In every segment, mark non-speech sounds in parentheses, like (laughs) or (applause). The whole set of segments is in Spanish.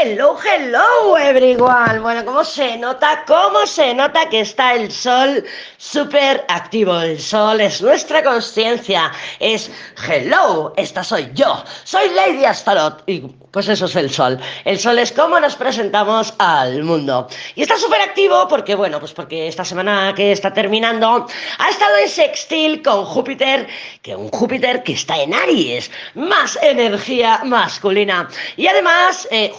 Hello, hello everyone. Bueno, ¿cómo se nota? ¿Cómo se nota que está el sol súper activo? El sol es nuestra conciencia. Es hello, esta soy yo. Soy Lady Astaroth y pues eso es el sol. El sol es cómo nos presentamos al mundo. Y está súper activo porque, bueno, pues porque esta semana que está terminando ha estado en sextil con Júpiter, que un Júpiter que está en Aries. Más energía masculina. Y además, eh,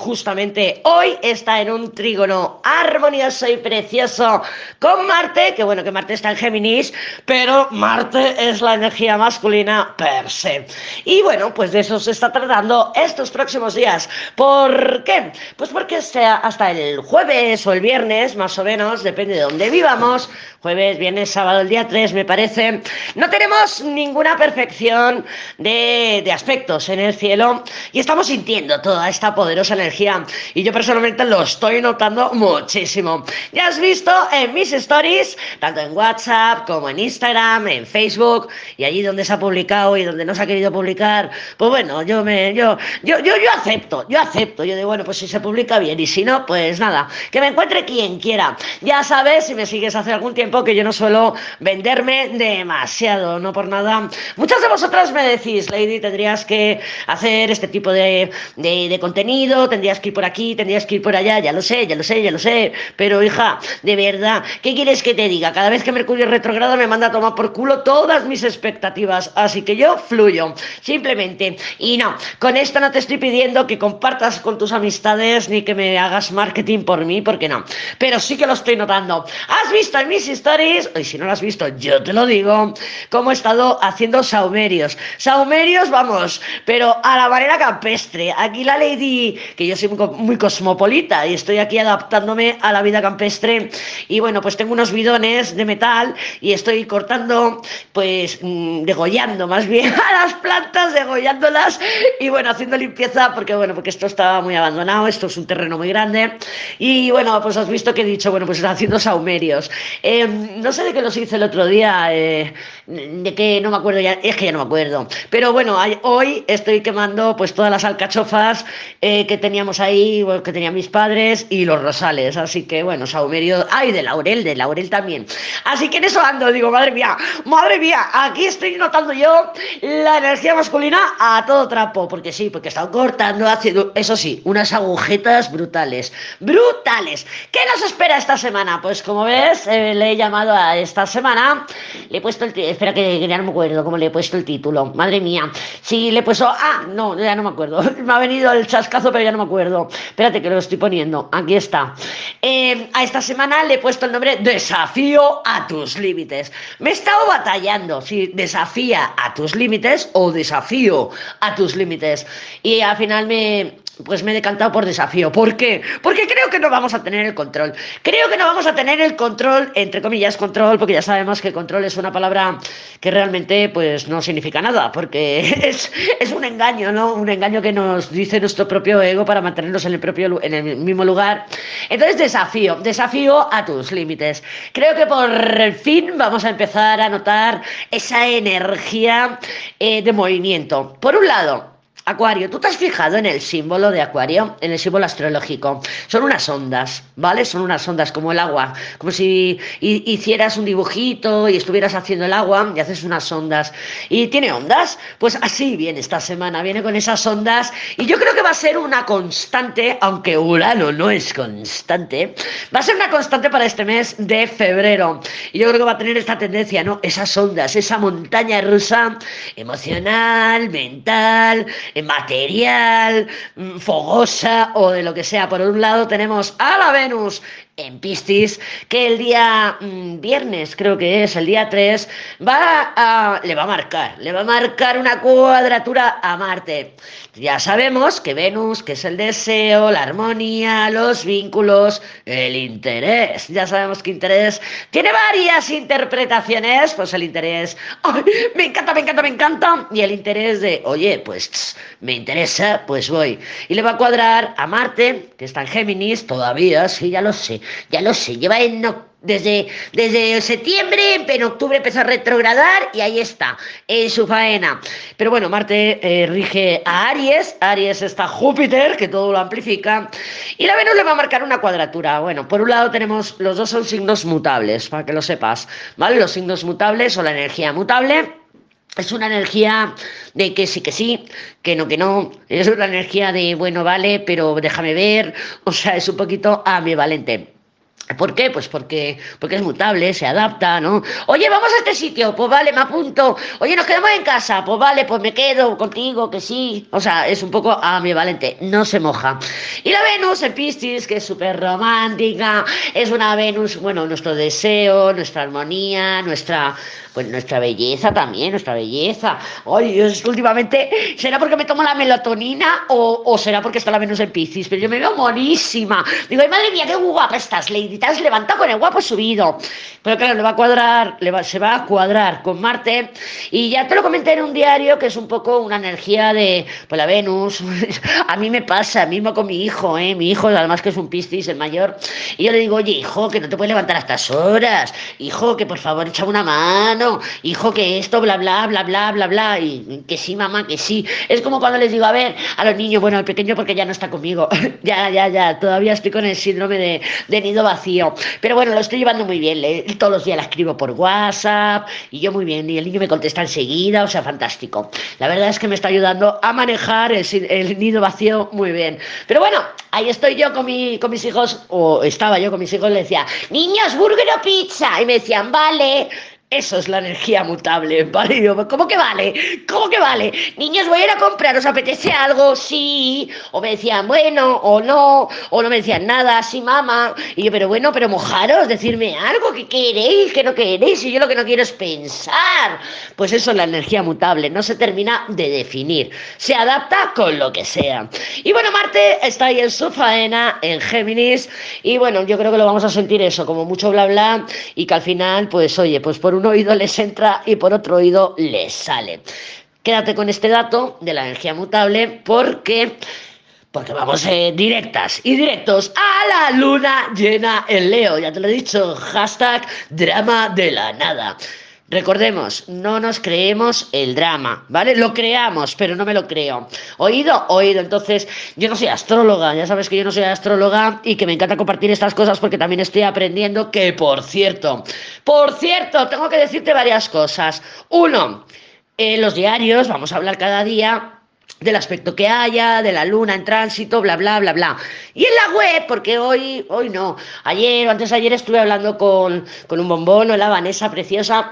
hoy está en un trígono armonioso y precioso con Marte, que bueno, que Marte está en Géminis, pero Marte es la energía masculina per se. Y bueno, pues de eso se está tratando estos próximos días. ¿Por qué? Pues porque sea hasta el jueves o el viernes, más o menos, depende de dónde vivamos, jueves, viernes, sábado, el día 3, me parece, no tenemos ninguna perfección de, de aspectos en el cielo y estamos sintiendo toda esta poderosa energía y yo personalmente lo estoy notando muchísimo. Ya has visto en mis stories, tanto en WhatsApp como en Instagram, en Facebook y allí donde se ha publicado y donde no se ha querido publicar, pues bueno, yo me yo yo yo, yo acepto, yo acepto, yo digo, bueno, pues si se publica bien y si no, pues nada, que me encuentre quien quiera. Ya sabes, si me sigues hace algún tiempo que yo no suelo venderme demasiado, no por nada. Muchas de vosotras me decís, Lady, tendrías que hacer este tipo de, de, de contenido, tendrías que ir por aquí, tendrías que ir por allá, ya lo sé, ya lo sé, ya lo sé, pero hija, de verdad, ¿qué quieres que te diga? Cada vez que Mercurio retrograda me manda a tomar por culo todas mis expectativas, así que yo fluyo, simplemente. Y no, con esto no te estoy pidiendo que compartas con tus amistades ni que me hagas marketing por mí, porque no, pero sí que lo estoy notando. ¿Has visto en mis stories? Y si no lo has visto, yo te lo digo, cómo he estado haciendo saumerios. Saumerios, vamos, pero a la manera campestre. Aquí la lady, que yo soy muy cosmopolita y estoy aquí adaptándome a la vida campestre. Y bueno, pues tengo unos bidones de metal y estoy cortando, pues mm, degollando más bien (laughs) a las plantas, degollándolas y bueno, haciendo limpieza porque bueno, porque esto estaba muy abandonado, esto es un terreno muy grande. Y bueno, pues has visto que he dicho, bueno, pues haciendo saumerios. Eh, no sé de qué los hice el otro día, eh, de que no me acuerdo es que ya no me acuerdo. Pero bueno, hoy estoy quemando pues todas las alcachofas eh, que teníamos ahí, que tenían mis padres y los rosales. Así que bueno, saumerio, ay, de laurel, de laurel también. Así que en eso ando, digo, madre mía, madre mía, aquí estoy notando yo la energía masculina a todo trapo, porque sí, porque estado cortando, haciendo, eso sí, unas agujetas brutales, brutales. ¿Qué nos espera esta semana? Pues como ves, eh, le he llamado a esta semana, le he puesto el, espera que, ya no me acuerdo cómo le he puesto el título, madre mía, sí, le he puesto, ah, no, ya no me acuerdo, (laughs) me ha venido el chascazo, pero ya no me acuerdo, espérate que lo estoy poniendo, aquí está. Eh, a esta semana le he puesto el nombre Desafío a tus límites. Me he estado batallando si desafía a tus límites o desafío a tus límites. Y al final me, pues me he decantado por desafío. ¿Por qué? Porque creo que no vamos a tener el control. Creo que no vamos a tener el control, entre comillas, control, porque ya sabemos que control es una palabra que realmente pues no significa nada, porque (laughs) es, es un engaño, ¿no? Un engaño que nos dice nuestro propio ego para en el, propio, en el mismo lugar. Entonces, desafío, desafío a tus límites. Creo que por fin vamos a empezar a notar esa energía eh, de movimiento. Por un lado, Acuario, ¿tú te has fijado en el símbolo de Acuario, en el símbolo astrológico? Son unas ondas, ¿vale? Son unas ondas como el agua, como si hicieras un dibujito y estuvieras haciendo el agua y haces unas ondas. ¿Y tiene ondas? Pues así viene esta semana, viene con esas ondas y yo creo que va a ser una constante, aunque Urano no es constante, va a ser una constante para este mes de febrero. Y yo creo que va a tener esta tendencia, ¿no? Esas ondas, esa montaña rusa emocional, mental, material, mm, fogosa o de lo que sea. Por un lado tenemos a la Venus en Piscis, que el día mm, viernes, creo que es, el día 3, va a, le va a marcar, le va a marcar una cuadratura a Marte. Ya sabemos que Venus, que es el deseo, la armonía, los vínculos, el interés. Ya sabemos que interés tiene varias interpretaciones, pues el interés, me encanta, me encanta, me encanta, y el interés de, oye, pues me interesa, pues voy. Y le va a cuadrar a Marte, que está en Géminis, todavía, sí, ya lo sé ya lo sé, lleva desde, desde septiembre, en octubre empezó a retrogradar y ahí está, en su faena. Pero bueno, Marte eh, rige a Aries, Aries está Júpiter, que todo lo amplifica, y la Venus le va a marcar una cuadratura. Bueno, por un lado tenemos, los dos son signos mutables, para que lo sepas, ¿vale? Los signos mutables o la energía mutable. Es una energía de que sí, que sí, que no, que no. Es una energía de, bueno, vale, pero déjame ver. O sea, es un poquito ambivalente. ¿Por qué? Pues porque, porque es mutable, se adapta, ¿no? Oye, vamos a este sitio, pues vale, me apunto. Oye, nos quedamos en casa, pues vale, pues me quedo contigo, que sí. O sea, es un poco ambivalente, no se moja. Y la Venus en Piscis, que es súper romántica, es una Venus, bueno, nuestro deseo, nuestra armonía, nuestra pues nuestra belleza también, nuestra belleza. Oye, últimamente, ¿será porque me tomo la melatonina o, será porque está la Venus en Piscis? Pero yo me veo monísima. Digo, ay, madre mía, qué guapa estás, Lady. Has levantado con el guapo subido. Pero claro, le va a cuadrar, le se va a cuadrar con Marte. Y ya te lo comenté en un diario que es un poco una energía de, pues la Venus. (laughs) a mí me pasa, mismo con mi hijo, ¿eh? Mi hijo, además que es un Piscis, el mayor. Y yo le digo, oye, hijo, que no te puedes levantar a estas horas. Hijo, que por favor, echa una mano hijo, que esto, bla, bla, bla, bla, bla, bla, y que sí, mamá, que sí. Es como cuando les digo, a ver, a los niños, bueno, al pequeño porque ya no está conmigo, (laughs) ya, ya, ya, todavía estoy con el síndrome de, de, nido vacío, pero bueno, lo estoy llevando muy bien, todos los días la escribo por WhatsApp, y yo muy bien, y el niño me contesta enseguida, o sea, fantástico. La verdad es que me está ayudando a manejar el, nido vacío muy bien. Pero bueno, ahí estoy yo con, mi, con mis hijos, o estaba yo con mis hijos, le decía, niños, burger o pizza, y me decían, vale, eso es la energía mutable, (laughs) ¿vale? ¿Cómo que vale? ¿Cómo que vale? Niños, voy a ir a comprar, ¿os apetece algo? Sí. O me decían, bueno, o no, o no me decían nada, sí, mamá. Y yo, pero bueno, pero mojaros, decirme algo, que queréis, que no queréis, y yo lo que no quiero es pensar. Pues eso es la energía mutable, no se termina de definir. Se adapta con lo que sea. Y bueno, Marte está ahí en su faena, en Géminis, y bueno, yo creo que lo vamos a sentir eso, como mucho bla bla, y que al final, pues oye, pues por un oído les entra y por otro oído les sale. Quédate con este dato de la energía mutable porque porque vamos eh, directas y directos a la luna llena en Leo. Ya te lo he dicho, hashtag drama de la nada. Recordemos, no nos creemos el drama, ¿vale? Lo creamos, pero no me lo creo. ¿Oído? Oído. Entonces, yo no soy astróloga, ya sabes que yo no soy astróloga y que me encanta compartir estas cosas porque también estoy aprendiendo que, por cierto, por cierto, tengo que decirte varias cosas. Uno, en los diarios, vamos a hablar cada día del aspecto que haya, de la luna en tránsito, bla, bla, bla, bla. Y en la web, porque hoy, hoy no, ayer o antes de ayer estuve hablando con, con un bombón, la Vanessa preciosa,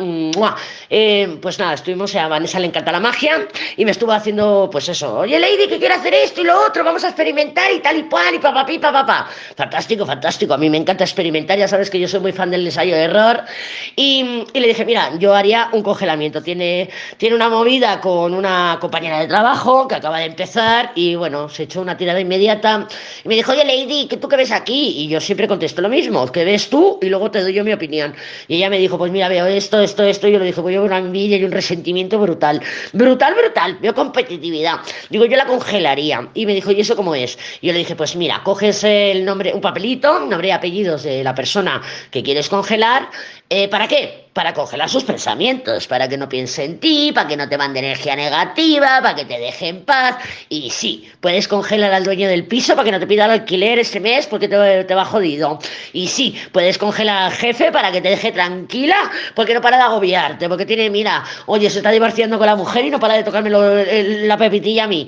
eh, pues nada, estuvimos, a Vanessa le encanta la magia y me estuvo haciendo, pues eso, oye Lady, que quiere hacer esto y lo otro, vamos a experimentar y tal y cual y papá, papá. Fantástico, fantástico, a mí me encanta experimentar, ya sabes que yo soy muy fan del ensayo de error. Y, y le dije, mira, yo haría un congelamiento, tiene, tiene una movida con una compañera de trabajo, que acaba de empezar y bueno, se echó una tirada inmediata y me dijo, oye Lady, ¿qué tú qué ves aquí? Y yo siempre contesto lo mismo, ¿qué ves tú? Y luego te doy yo mi opinión. Y ella me dijo, pues mira, veo esto, esto, esto, y yo le dije, pues yo veo una envidia y un resentimiento brutal, brutal, brutal, veo competitividad. Digo, yo la congelaría. Y me dijo, ¿y eso cómo es? Yo le dije, pues mira, coges el nombre, un papelito, nombre y apellidos de la persona que quieres congelar, eh, ¿para qué? para congelar sus pensamientos, para que no piense en ti, para que no te mande energía negativa, para que te deje en paz. Y sí, puedes congelar al dueño del piso para que no te pida el alquiler este mes porque te, te va jodido. Y sí, puedes congelar al jefe para que te deje tranquila porque no para de agobiarte, porque tiene, mira, oye, se está divorciando con la mujer y no para de tocarme la pepitilla a mí.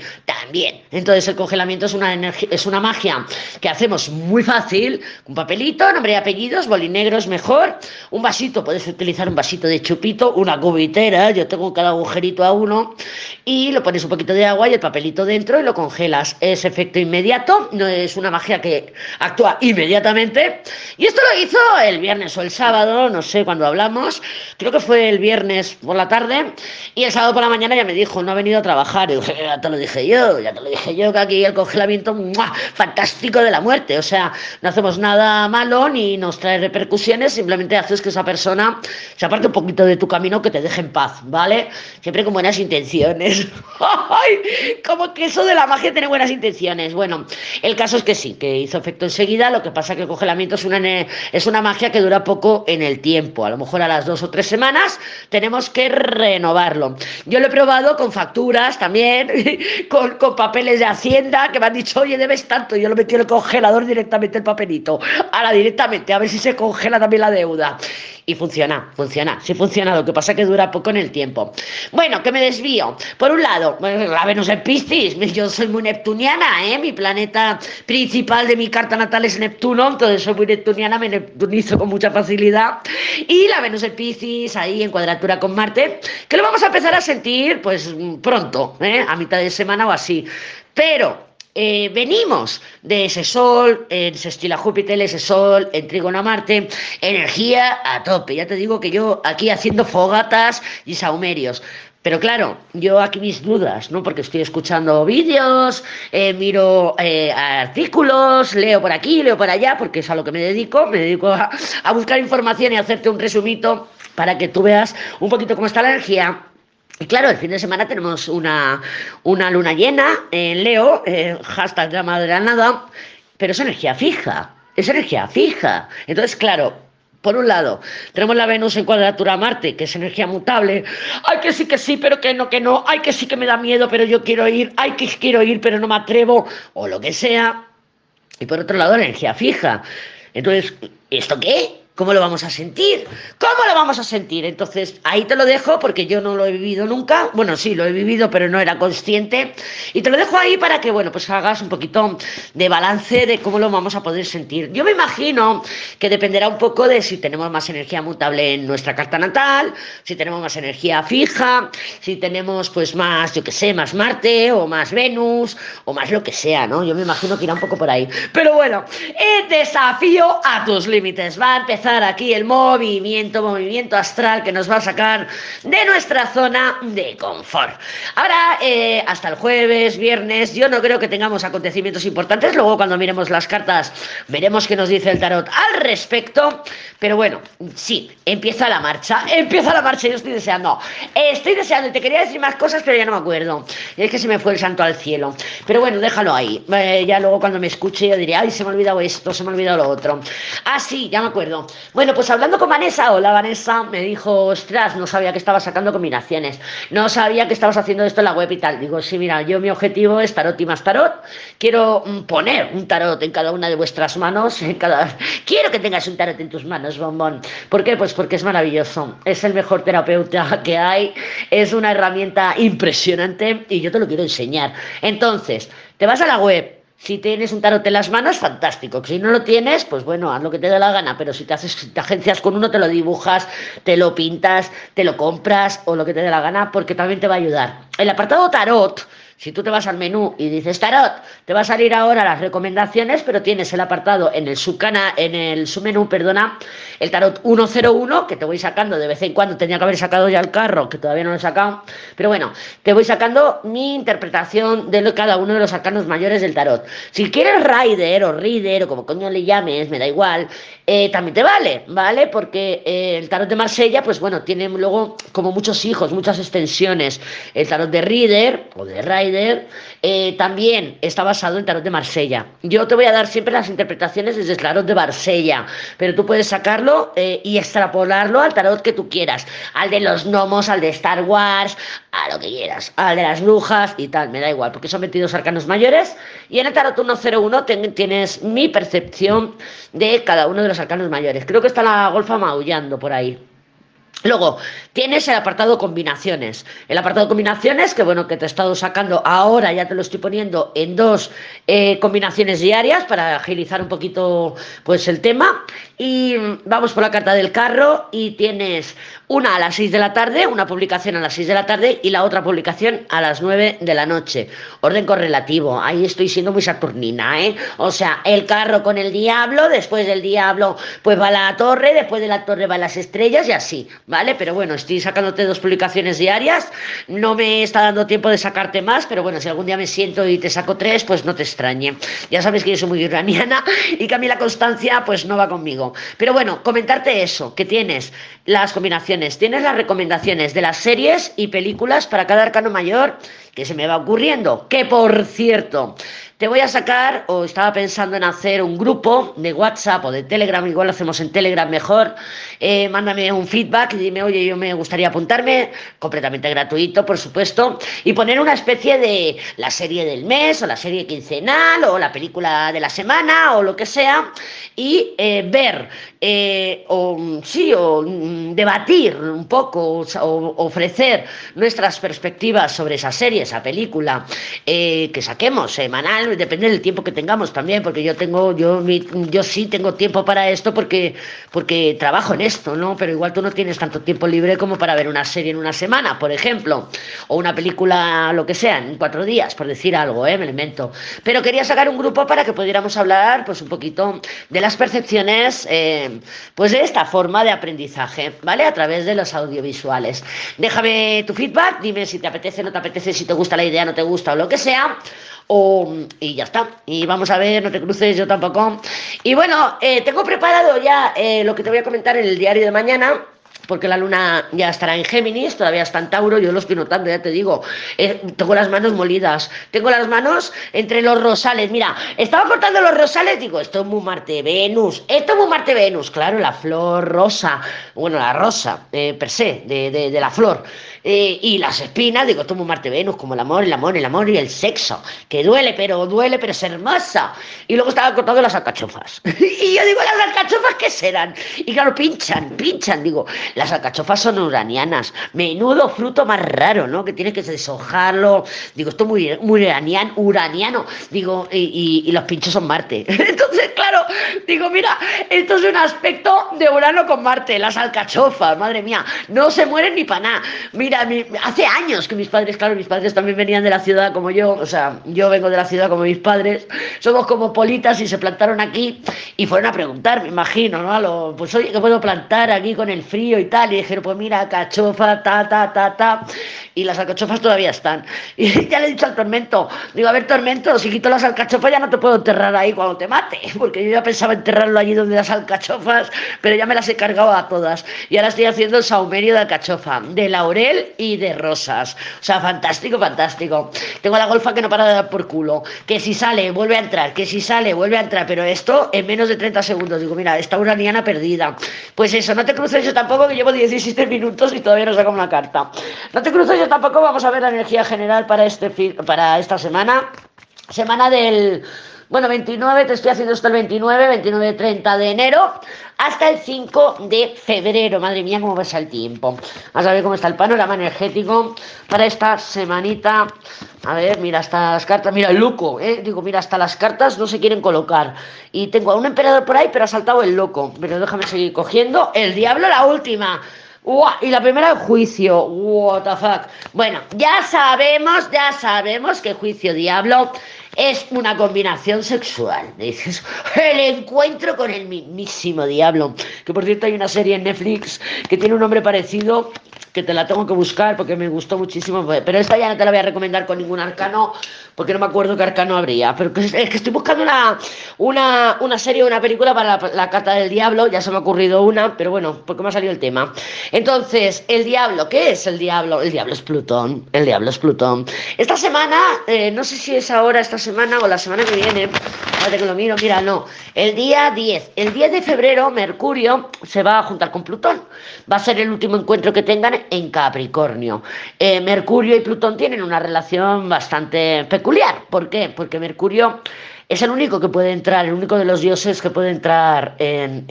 También. Entonces el congelamiento es una, es una magia que hacemos muy fácil. Un papelito, nombre y apellidos, bolinegro es mejor. Un vasito, puedes utilizar un vasito de chupito, una cubitera, yo tengo cada agujerito a uno, y lo pones un poquito de agua y el papelito dentro y lo congelas. Es efecto inmediato, no es una magia que actúa inmediatamente. Y esto lo hizo el viernes o el sábado, no sé cuándo hablamos, creo que fue el viernes por la tarde, y el sábado por la mañana ya me dijo, no ha venido a trabajar. (laughs) Y ya te lo dije yo, ya te lo dije yo, que aquí el congelamiento fantástico de la muerte. O sea, no hacemos nada malo ni nos trae repercusiones, simplemente haces que esa persona se aparte un poquito de tu camino que te deje en paz, ¿vale? Siempre con buenas intenciones. (laughs) ¡Ay! Como que eso de la magia tiene buenas intenciones. Bueno, el caso es que sí, que hizo efecto enseguida, lo que pasa que el congelamiento es una, es una magia que dura poco en el tiempo, a lo mejor a las dos o tres semanas tenemos que renovarlo. Yo lo he probado con facturas también, (laughs) con, con papeles de Hacienda que me han dicho, oye, debes tanto, yo lo metí en el congelador directamente el papelito, ahora directamente, a ver si se congela también la deuda. Y funciona, funciona, sí funciona, lo que pasa que dura poco en el tiempo. Bueno, que me desvío. Por un lado, la Venus en Piscis, yo soy muy neptuniana, ¿eh? Mi planeta principal de mi carta natal es Neptuno, entonces soy muy neptuniana, me neptunizo con mucha facilidad. Y la Venus en Piscis, ahí en cuadratura con Marte, que lo vamos a empezar a sentir, pues pronto, ¿eh? A mitad de semana o así. Pero eh, venimos de ese sol, en sextil Júpiter, ese sol, en trígono a Marte, energía a tope. Ya te digo que yo aquí haciendo fogatas y saumerios. Pero claro, yo aquí mis dudas, ¿no? Porque estoy escuchando vídeos, eh, miro eh, artículos, leo por aquí, leo por allá, porque es a lo que me dedico. Me dedico a, a buscar información y hacerte un resumito para que tú veas un poquito cómo está la energía y claro, el fin de semana tenemos una, una luna llena en Leo, eh, hashtag llama de la nada, pero es energía fija, es energía fija. Entonces, claro, por un lado, tenemos la Venus en cuadratura a Marte, que es energía mutable. Ay, que sí, que sí, pero que no, que no. Ay, que sí que me da miedo, pero yo quiero ir. Ay, que quiero ir, pero no me atrevo. O lo que sea. Y por otro lado, energía fija. Entonces, ¿esto qué? ¿Cómo lo vamos a sentir? ¿Cómo vamos a sentir? Entonces, ahí te lo dejo porque yo no lo he vivido nunca. Bueno, sí, lo he vivido, pero no era consciente. Y te lo dejo ahí para que, bueno, pues hagas un poquito de balance de cómo lo vamos a poder sentir. Yo me imagino que dependerá un poco de si tenemos más energía mutable en nuestra carta natal, si tenemos más energía fija, si tenemos, pues, más, yo qué sé, más Marte o más Venus o más lo que sea, ¿no? Yo me imagino que irá un poco por ahí. Pero bueno, el desafío a tus límites. Va a empezar aquí el movimiento, movimiento astral que nos va a sacar de nuestra zona de confort. Ahora, eh, hasta el jueves, viernes, yo no creo que tengamos acontecimientos importantes. Luego, cuando miremos las cartas, veremos qué nos dice el tarot al respecto. Pero bueno, sí, empieza la marcha, (laughs) empieza la marcha. Yo estoy deseando, estoy deseando. Te quería decir más cosas, pero ya no me acuerdo. Y es que se me fue el santo al cielo. Pero bueno, déjalo ahí. Eh, ya luego, cuando me escuche, yo diré, ay, se me ha olvidado esto, se me ha olvidado lo otro. Ah, sí, ya me acuerdo. Bueno, pues hablando con Vanessa, hola Vanessa, me dijo, ostras, no sabía que estabas sacando combinaciones, no sabía que estabas haciendo esto en la web y tal. Digo, sí, mira, yo mi objetivo es tarot y más tarot. Quiero mm, poner un tarot en cada una de vuestras manos, en cada... (laughs) Quiero que tengas un tarot en tus manos, bombón. ¿Por qué? Pues porque es maravilloso, es el mejor terapeuta (laughs) que hay, es una herramienta impresionante y yo te lo quiero enseñar. Entonces, te vas a la web, si tienes un tarot en las manos, fantástico. Si no lo tienes, pues bueno, haz lo que te dé la gana. Pero si te haces, te agencias con uno, te lo dibujas, te lo pintas, te lo compras o lo que te dé la gana, porque también te va a ayudar. El apartado tarot si tú te vas al menú y dices Tarot, te va a salir ahora las recomendaciones, pero tienes el apartado en el subcana, en el submenú, perdona, el Tarot 101, que te voy sacando de vez en cuando, tenía que haber sacado ya el carro, que todavía no lo he sacado, pero bueno, te voy sacando mi interpretación de cada uno de los arcanos mayores del Tarot. Si quieres Rider o Reader o como coño le llames, me da igual, eh, también te vale, ¿vale? Porque eh, el Tarot de Marsella, pues bueno, tiene luego como muchos hijos, muchas extensiones. El Tarot de Reader o de Rider eh, también está basado en tarot de Marsella. Yo te voy a dar siempre las interpretaciones desde el tarot de Marsella, pero tú puedes sacarlo eh, y extrapolarlo al tarot que tú quieras, al de los gnomos, al de Star Wars, a lo que quieras, al de las brujas y tal, me da igual, porque son 22 arcanos mayores y en el tarot 101 tienes mi percepción de cada uno de los arcanos mayores. Creo que está la golfa maullando por ahí. Luego, tienes el apartado combinaciones. El apartado combinaciones, que bueno, que te he estado sacando ahora, ya te lo estoy poniendo en dos eh, combinaciones diarias para agilizar un poquito pues el tema. Y vamos por la carta del carro y tienes una a las 6 de la tarde, una publicación a las 6 de la tarde y la otra publicación a las 9 de la noche. Orden correlativo, ahí estoy siendo muy saturnina, ¿eh? O sea, el carro con el diablo, después del diablo pues va la torre, después de la torre va las estrellas y así. ¿vale? Pero bueno, estoy sacándote dos publicaciones diarias, no me está dando tiempo de sacarte más, pero bueno, si algún día me siento y te saco tres, pues no te extrañe. Ya sabes que yo soy muy iraniana y que a mí la constancia pues no va conmigo. Pero bueno, comentarte eso, que tienes las combinaciones, tienes las recomendaciones de las series y películas para cada arcano mayor que se me va ocurriendo. Que por cierto, te voy a sacar, o estaba pensando en hacer un grupo de WhatsApp o de Telegram, igual lo hacemos en Telegram mejor. Eh, mándame un feedback y dime, oye, yo me gustaría apuntarme, completamente gratuito, por supuesto, y poner una especie de la serie del mes, o la serie quincenal, o la película de la semana, o lo que sea, y eh, ver, eh, o sí, o mm, debatir un poco, o, ofrecer nuestras perspectivas sobre esa serie, esa película que saquemos semanal depende del tiempo que tengamos también, porque yo tengo, yo, yo sí tengo tiempo para esto porque, porque trabajo en esto, ¿no? Pero igual tú no tienes tanto tiempo libre como para ver una serie en una semana, por ejemplo, o una película, lo que sea, en cuatro días, por decir algo, ¿eh? Me invento. Pero quería sacar un grupo para que pudiéramos hablar, pues, un poquito de las percepciones, eh, pues, de esta forma de aprendizaje, ¿vale? A través de los audiovisuales. Déjame tu feedback, dime si te apetece, no te apetece, si te gusta la idea, no te gusta o lo que sea. O, y ya está. Y vamos a ver, no te cruces, yo tampoco. Y bueno, eh, tengo preparado ya eh, lo que te voy a comentar en el diario de mañana porque la luna ya estará en Géminis, todavía está en Tauro, yo lo estoy notando, ya te digo, eh, tengo las manos molidas, tengo las manos entre los rosales, mira, estaba cortando los rosales, digo, esto es muy Marte Venus, esto es muy Marte Venus, claro, la flor rosa, bueno, la rosa, per se, de, de la flor, eh, y las espinas, digo, tomo Marte Venus, como el amor, el amor, el amor y el sexo, que duele, pero duele, pero es hermosa. Y luego estaba cortando las alcachofas. (laughs) y yo digo, ¿las alcachofas qué serán? Y claro, pinchan, pinchan. Digo, las alcachofas son uranianas. Menudo fruto más raro, ¿no? Que tiene que deshojarlo. Digo, esto es muy, muy uraniano. Digo, y, y los pinchos son Marte. (laughs) Entonces, digo, mira, esto es un aspecto de Urano con Marte, las alcachofas, madre mía, no se mueren ni para nada. Mira, hace años que mis padres, claro, mis padres también venían de la ciudad como yo, o sea, yo vengo de la ciudad como mis padres, somos como politas y se plantaron aquí y fueron a preguntar, me imagino, ¿no? Pues oye, ¿qué puedo plantar aquí con el frío y tal? Y dijeron, pues mira, cachofa, ta, ta, ta, ta, y las alcachofas todavía están. (laughs) Y ya le he dicho al tormento, digo, a ver, tormento, si quito las alcachofas ya no te puedo enterrar ahí cuando te mate, porque yo pensaba enterrarlo allí donde las alcachofas, pero ya me las he cargado a todas. Y ahora estoy haciendo el saumerio de alcachofa, de laurel y de rosas. O sea, fantástico, fantástico. Tengo la golfa que no para de dar por culo. Que si sale, vuelve a entrar. Que si sale, vuelve a entrar. Pero esto en menos de 30 segundos. Digo, mira, esta uraniana perdida. Pues eso, no te cruces yo tampoco, que llevo 17 minutos y todavía no saco una carta. No te cruces yo tampoco. Vamos a ver la energía general para, este, para esta semana. Semana del bueno, 29, te estoy haciendo esto el 29, 29, 30 de enero, hasta el 5 de febrero. Madre mía, cómo pasa el tiempo. Vamos a ver cómo está el panorama energético para esta semanita. A ver, mira, hasta las cartas, mira el loco, ¿eh? Digo, mira, hasta las cartas no se quieren colocar. Y tengo a un emperador por ahí, pero ha saltado el loco. Pero déjame seguir cogiendo. El diablo, la última. Y la primera, el juicio. What the fuck. Bueno, ya sabemos, ya sabemos que juicio diablo es una combinación sexual. Dices, el encuentro con el mismísimo diablo. Que por cierto hay una serie en Netflix que tiene un nombre parecido que te la tengo que buscar porque me gustó muchísimo. Pero esta ya no te la voy a recomendar con ningún arcano porque no me acuerdo qué arcano habría. Pero es que estoy buscando una, una, una serie una película para la, la, carta del diablo. Ya se me ha ocurrido una, pero bueno, porque me ha salido el tema. Entonces, el diablo, ¿qué es el diablo? El diablo es Plutón. El diablo es Plutón. Esta semana, eh, no sé si es ahora, esta semana o la semana que viene. Espérate que lo miro, mira, no. El día 10. El 10 de febrero, Mercurio se va a juntar con Plutón. Va a ser el último encuentro que tengan en Capricornio. Eh, Mercurio y Plutón tienen una relación bastante peculiar. ¿Por qué? Porque Mercurio es el único que puede entrar, el único de los dioses que puede entrar en,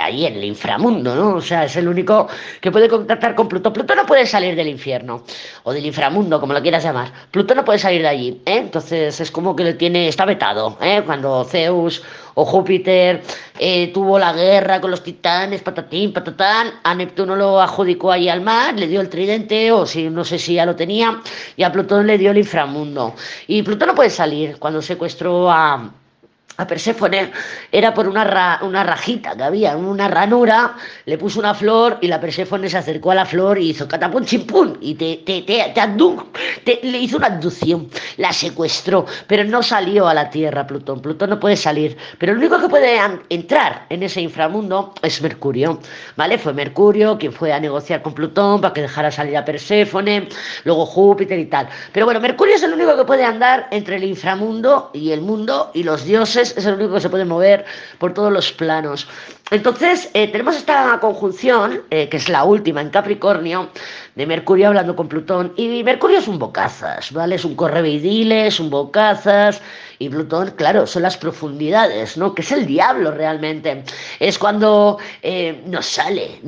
ahí en el inframundo, ¿no? O sea, es el único que puede contactar con Plutón. Plutón no puede salir del infierno o del inframundo, como lo quieras llamar. Plutón no puede salir de allí, ¿eh? Entonces es como que le tiene, está vetado, ¿eh? Cuando Zeus o Júpiter eh, tuvo la guerra con los titanes, patatín, patatán, a Neptuno lo adjudicó ahí al mar, le dio el tridente, o si no sé si ya lo tenía, y a Plutón le dio el inframundo. Y Plutón no puede salir cuando secuestró a a Perséfone era por una, una rajita que había, una ranura, le puso una flor y la Perséfone se acercó a la flor y hizo catapum chimpún y te, te, te, le hizo una abducción, la secuestró, pero no salió a la tierra Plutón. Plutón no puede salir, pero el único que puede entrar en ese inframundo es Mercurio, ¿vale? Fue Mercurio quien fue a negociar con Plutón para que dejara salir a Perséfone, luego Júpiter y tal. Pero bueno, Mercurio es el único que puede andar entre el inframundo y el mundo y los dioses es el único que se puede mover por todos los planos. Entonces, eh, tenemos esta conjunción, eh, que es la última en Capricornio, de Mercurio hablando con Plutón. Y Mercurio es un bocazas, ¿vale? Es un correveidile, es un bocazas. Y Plutón, claro, son las profundidades, ¿no? Que es el diablo realmente. Es cuando eh, nos sale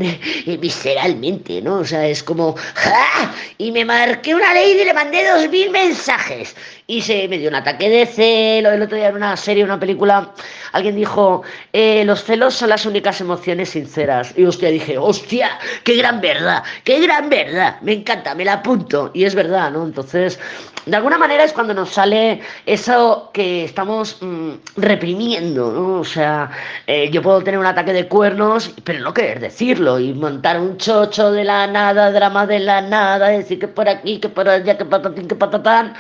visceralmente, ¿no? O sea, es como, ¡ja! Y me marqué una ley y le mandé dos mil mensajes. Y se me dio un ataque de celo. El otro día en una serie, una película, alguien dijo, los celos son las únicas emociones sinceras. Y hostia, dije, hostia, qué gran verdad, qué gran verdad, me encanta, me la apunto. Y es verdad, ¿no? Entonces, de alguna manera es cuando nos sale eso que estamos mm, reprimiendo, ¿no? O sea, eh, yo puedo tener un ataque de cuernos, pero no querer decirlo y montar un chocho de la nada, drama de la nada, decir que por aquí, que por allá, que patatín, que patatán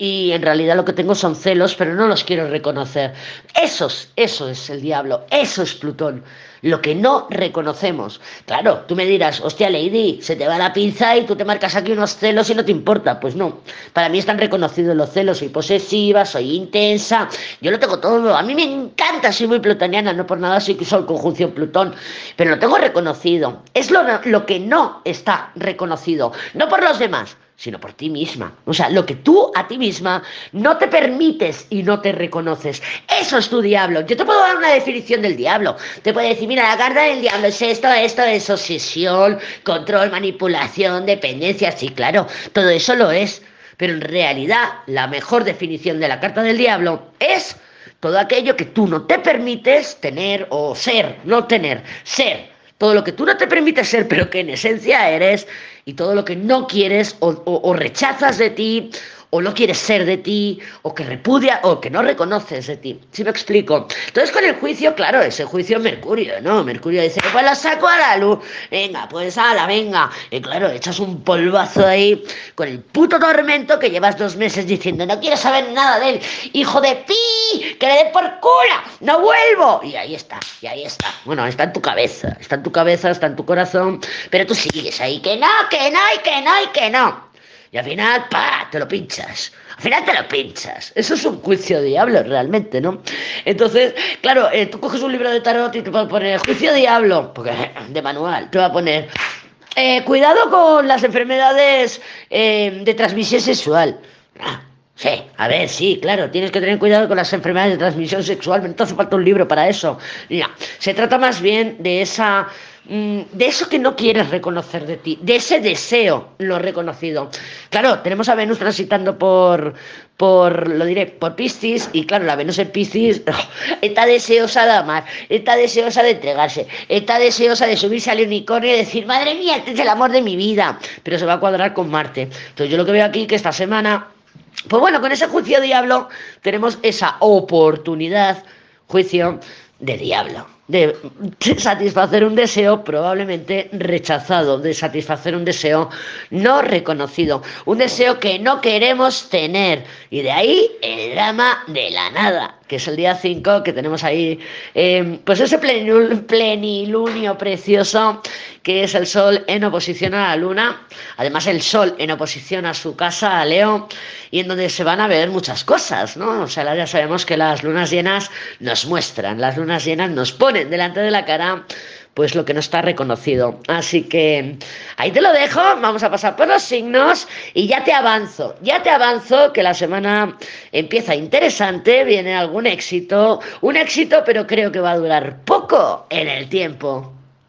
y en realidad lo que tengo son celos, pero no los quiero reconocer. Esos, eso es el diablo, eso es Plutón, lo que no reconocemos. Claro, tú me dirás, hostia Lady, se te va la pinza y tú te marcas aquí unos celos y no te importa. Pues no, para mí están reconocidos los celos, soy posesiva, soy intensa, yo lo tengo todo, a mí me encanta, soy muy plutoniana, no por nada soy que soy conjunción Plutón, pero lo tengo reconocido. Es lo, lo que no está reconocido, no por los demás sino por ti misma. O sea, lo que tú a ti misma no te permites y no te reconoces. Eso es tu diablo. Yo te puedo dar una definición del diablo. Te puedo decir, mira, la carta del diablo es esto, esto es obsesión, control, manipulación, dependencia. Sí, claro, todo eso lo es. Pero en realidad, la mejor definición de la carta del diablo es todo aquello que tú no te permites tener o ser, no tener, ser todo lo que tú no te permites ser, pero que en esencia eres, y todo lo que no quieres o, rechazas de ti, o no quieres ser de ti, o que repudia, o que no reconoces de ti. ¿Sí me explico? Entonces con el juicio, claro, ese juicio Mercurio, ¿no? Mercurio dice, pues la saco a la luz, venga, pues la venga. Y claro, echas un polvazo ahí con el puto tormento que llevas dos meses diciendo, no quiero saber nada de él, hijo de pi, que le dé por cura, no vuelvo. Y ahí está, y ahí está. Bueno, está en tu cabeza, está en tu cabeza, está en tu corazón, pero tú sigues ahí, que no, que no, y que no, y que no. Y al final, ¡pa! Te lo pinchas. Al final te lo pinchas. Eso es un juicio diablo, realmente, ¿no? Entonces, claro, eh, tú coges un libro de tarot y te va a poner juicio diablo, porque (laughs) de manual, te va a poner eh, cuidado con las enfermedades eh, de transmisión sexual. Ah, sí, a ver, sí, claro, tienes que tener cuidado con las enfermedades de transmisión sexual, pero entonces falta un libro para eso. Mira, se trata más bien de esa Mm, de eso que no quieres reconocer de ti, de ese deseo lo reconocido. Claro, tenemos a Venus transitando por, por lo diré, por Piscis, y claro, la Venus en Piscis (laughs) está deseosa de amar, está deseosa de entregarse, está deseosa de subirse al unicornio y decir, madre mía, este es el amor de mi vida, pero se va a cuadrar con Marte. Entonces yo lo que veo aquí que esta semana, pues bueno, con ese juicio diablo tenemos esa oportunidad, juicio de diablo de satisfacer un deseo probablemente rechazado, de satisfacer un deseo no reconocido, un deseo que no queremos tener. Y de ahí el drama de la nada, que es el día 5, que tenemos ahí, eh, pues ese plenilunio precioso, que es el Sol en oposición a la Luna, además el Sol en oposición a su casa, a Leo, y en donde se van a ver muchas cosas, ¿no? O sea, ya sabemos que las lunas llenas nos muestran, las lunas llenas nos ponen delante de la cara pues lo que no está reconocido. Así que ahí te lo dejo, vamos a pasar por los signos y ya te avanzo, ya te avanzo que la semana empieza interesante, viene algún éxito, un éxito pero creo que va a durar poco en el tiempo.